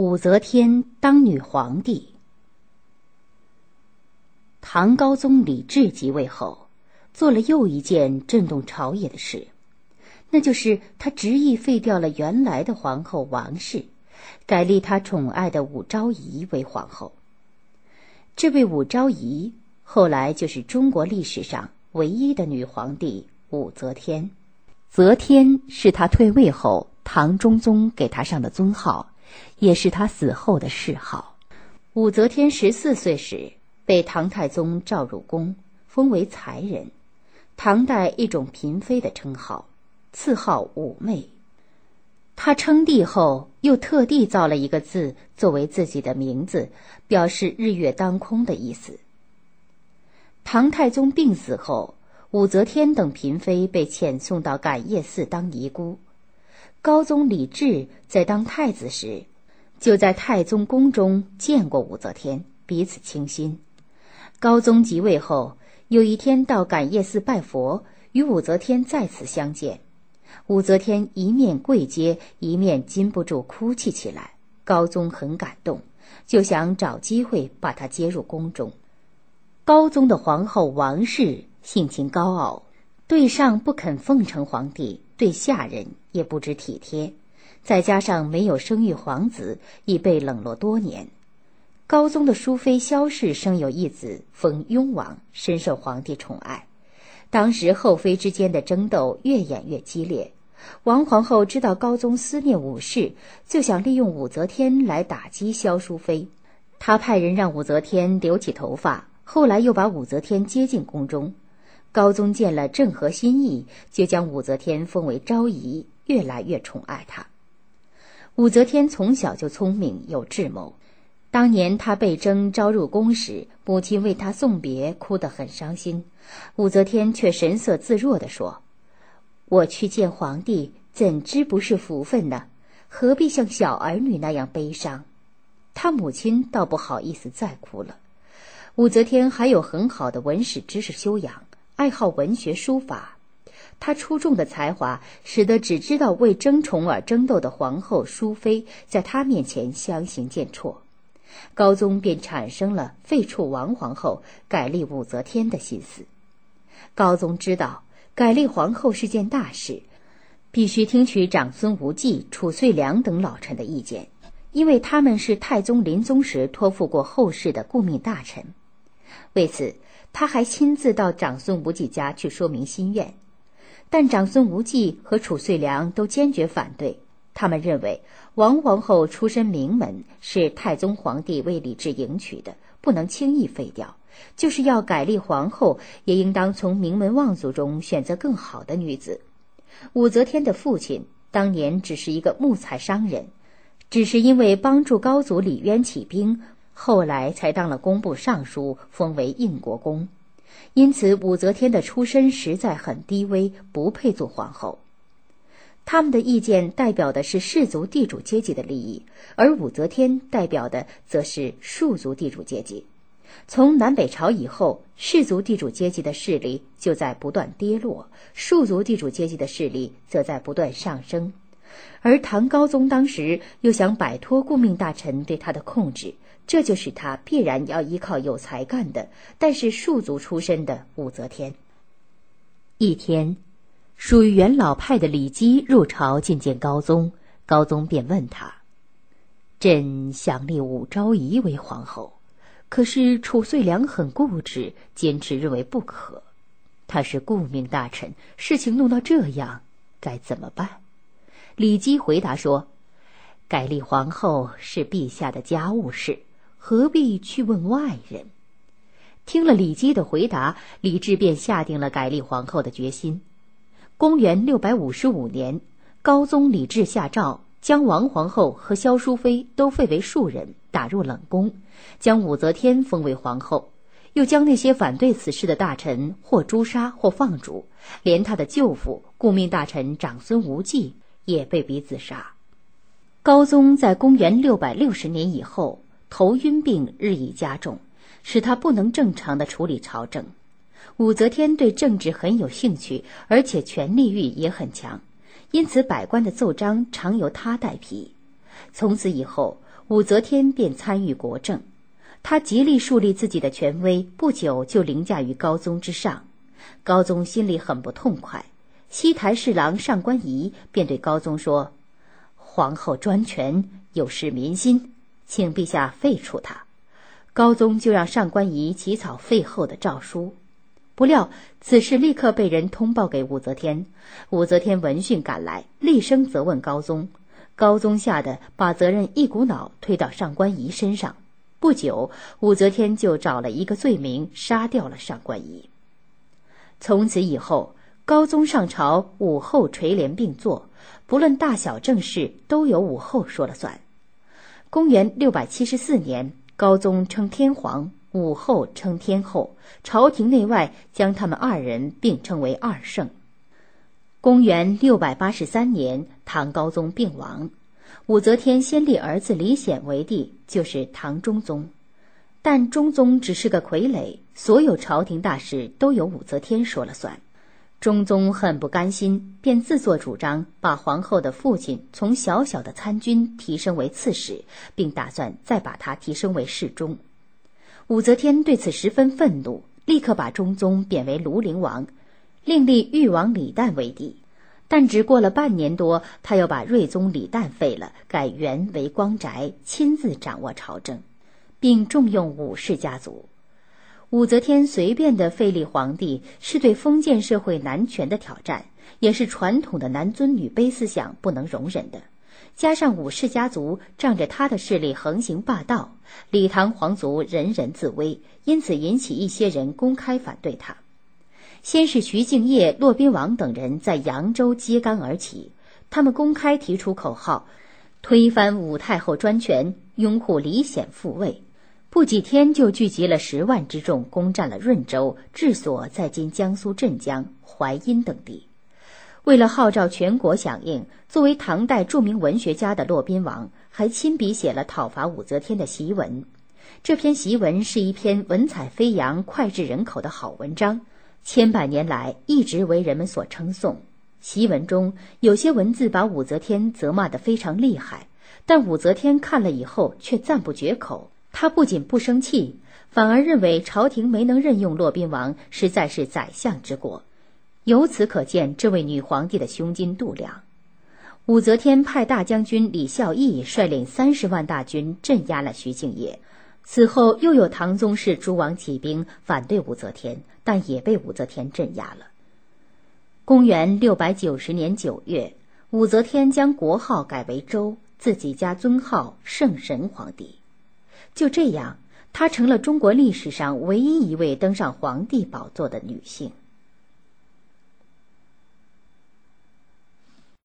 武则天当女皇帝。唐高宗李治即位后，做了又一件震动朝野的事，那就是他执意废掉了原来的皇后王氏，改立他宠爱的武昭仪为皇后。这位武昭仪后来就是中国历史上唯一的女皇帝武则天。则天是他退位后唐中宗给他上的尊号。也是他死后的谥号。武则天十四岁时被唐太宗召入宫，封为才人，唐代一种嫔妃的称号，赐号武媚。他称帝后，又特地造了一个字作为自己的名字，表示日月当空的意思。唐太宗病死后，武则天等嫔妃被遣送到感业寺当尼姑。高宗李治在当太子时，就在太宗宫中见过武则天，彼此倾心。高宗即位后，有一天到感业寺拜佛，与武则天再次相见。武则天一面跪接，一面禁不住哭泣起来。高宗很感动，就想找机会把她接入宫中。高宗的皇后王氏性情高傲，对上不肯奉承皇帝。对下人也不知体贴，再加上没有生育皇子，已被冷落多年。高宗的淑妃萧氏生有一子，封雍王，深受皇帝宠爱。当时后妃之间的争斗越演越激烈。王皇后知道高宗思念武氏，就想利用武则天来打击萧淑妃。她派人让武则天留起头发，后来又把武则天接进宫中。高宗见了正合心意，就将武则天封为昭仪，越来越宠爱她。武则天从小就聪明有智谋，当年她被征召入宫时，母亲为她送别，哭得很伤心。武则天却神色自若地说：“我去见皇帝，怎知不是福分呢？何必像小儿女那样悲伤？”她母亲倒不好意思再哭了。武则天还有很好的文史知识修养。爱好文学书法，他出众的才华使得只知道为争宠而争斗的皇后淑妃在他面前相形见绌。高宗便产生了废黜王皇后、改立武则天的心思。高宗知道改立皇后是件大事，必须听取长孙无忌、褚遂良等老臣的意见，因为他们是太宗临终时托付过后事的顾命大臣。为此。他还亲自到长孙无忌家去说明心愿，但长孙无忌和褚遂良都坚决反对。他们认为王皇后出身名门，是太宗皇帝为李治迎娶的，不能轻易废掉。就是要改立皇后，也应当从名门望族中选择更好的女子。武则天的父亲当年只是一个木材商人，只是因为帮助高祖李渊起兵。后来才当了工部尚书，封为应国公，因此武则天的出身实在很低微，不配做皇后。他们的意见代表的是氏族地主阶级的利益，而武则天代表的则是庶族地主阶级。从南北朝以后，氏族地主阶级的势力就在不断跌落，庶族地主阶级的势力则在不断上升。而唐高宗当时又想摆脱顾命大臣对他的控制。这就是他必然要依靠有才干的，但是庶族出身的武则天。一天，属于元老派的李基入朝觐见高宗，高宗便问他：“朕想立武昭仪为皇后，可是褚遂良很固执，坚持认为不可。他是顾命大臣，事情弄到这样，该怎么办？”李基回答说：“改立皇后是陛下的家务事。”何必去问外人？听了李基的回答，李治便下定了改立皇后的决心。公元六百五十五年，高宗李治下诏，将王皇后和萧淑妃都废为庶人，打入冷宫，将武则天封为皇后，又将那些反对此事的大臣或诛杀或放逐，连他的舅父顾命大臣长孙无忌也被逼自杀。高宗在公元六百六十年以后。头晕病日益加重，使他不能正常的处理朝政。武则天对政治很有兴趣，而且权力欲也很强，因此百官的奏章常由他代批。从此以后，武则天便参与国政。他极力树立自己的权威，不久就凌驾于高宗之上。高宗心里很不痛快，西台侍郎上官仪便对高宗说：“皇后专权，有失民心，请陛下废除他。”高宗就让上官仪起草废后的诏书。不料此事立刻被人通报给武则天，武则天闻讯赶来，厉声责问高宗。高宗吓得把责任一股脑推到上官仪身上。不久，武则天就找了一个罪名，杀掉了上官仪。从此以后，高宗上朝，武后垂帘并坐，不论大小政事，都由武后说了算。公元六百七十四年，高宗称天皇，武后称天后，朝廷内外将他们二人并称为二圣。公元六百八十三年，唐高宗病亡。武则天先立儿子李显为帝，就是唐中宗。但中宗只是个傀儡，所有朝廷大事都由武则天说了算。中宗很不甘心，便自作主张把皇后的父亲从小小的参军提升为刺史，并打算再把他提升为侍中。武则天对此十分愤怒，立刻把中宗贬为庐陵王，另立豫王李旦为帝。但只过了半年多，他又把睿宗李旦废了，改元为光宅，亲自掌握朝政，并重用武氏家族。武则天随便的废立皇帝，是对封建社会男权的挑战，也是传统的男尊女卑思想不能容忍的。加上武氏家族仗着他的势力横行霸道，李唐皇族人人自危，因此引起一些人公开反对他。先是徐敬业、骆宾王等人在扬州揭竿而起，他们公开提出口号，推翻武太后专权，拥护李显复位。不几天就聚集了十万之众，攻占了润州，治所在今江苏镇江、淮阴等地。为了号召全国响应，作为唐代著名文学家的骆宾王还亲笔写了讨伐武则天的檄文。这篇檄文是一篇文采飞扬、脍炙人口的好文章。千百年来一直为人们所称颂。檄文中有些文字把武则天责骂得非常厉害，但武则天看了以后却赞不绝口。他不仅不生气，反而认为朝廷没能任用骆宾王，实在是宰相之过。由此可见，这位女皇帝的胸襟度量。武则天派大将军李孝义率领三十万大军镇压了徐敬业。此后又有唐宗室诸王起兵反对武则天，但也被武则天镇压了。公元六百九十年九月，武则天将国号改为周，自己加尊号圣神皇帝。就这样，她成了中国历史上唯一一位登上皇帝宝座的女性。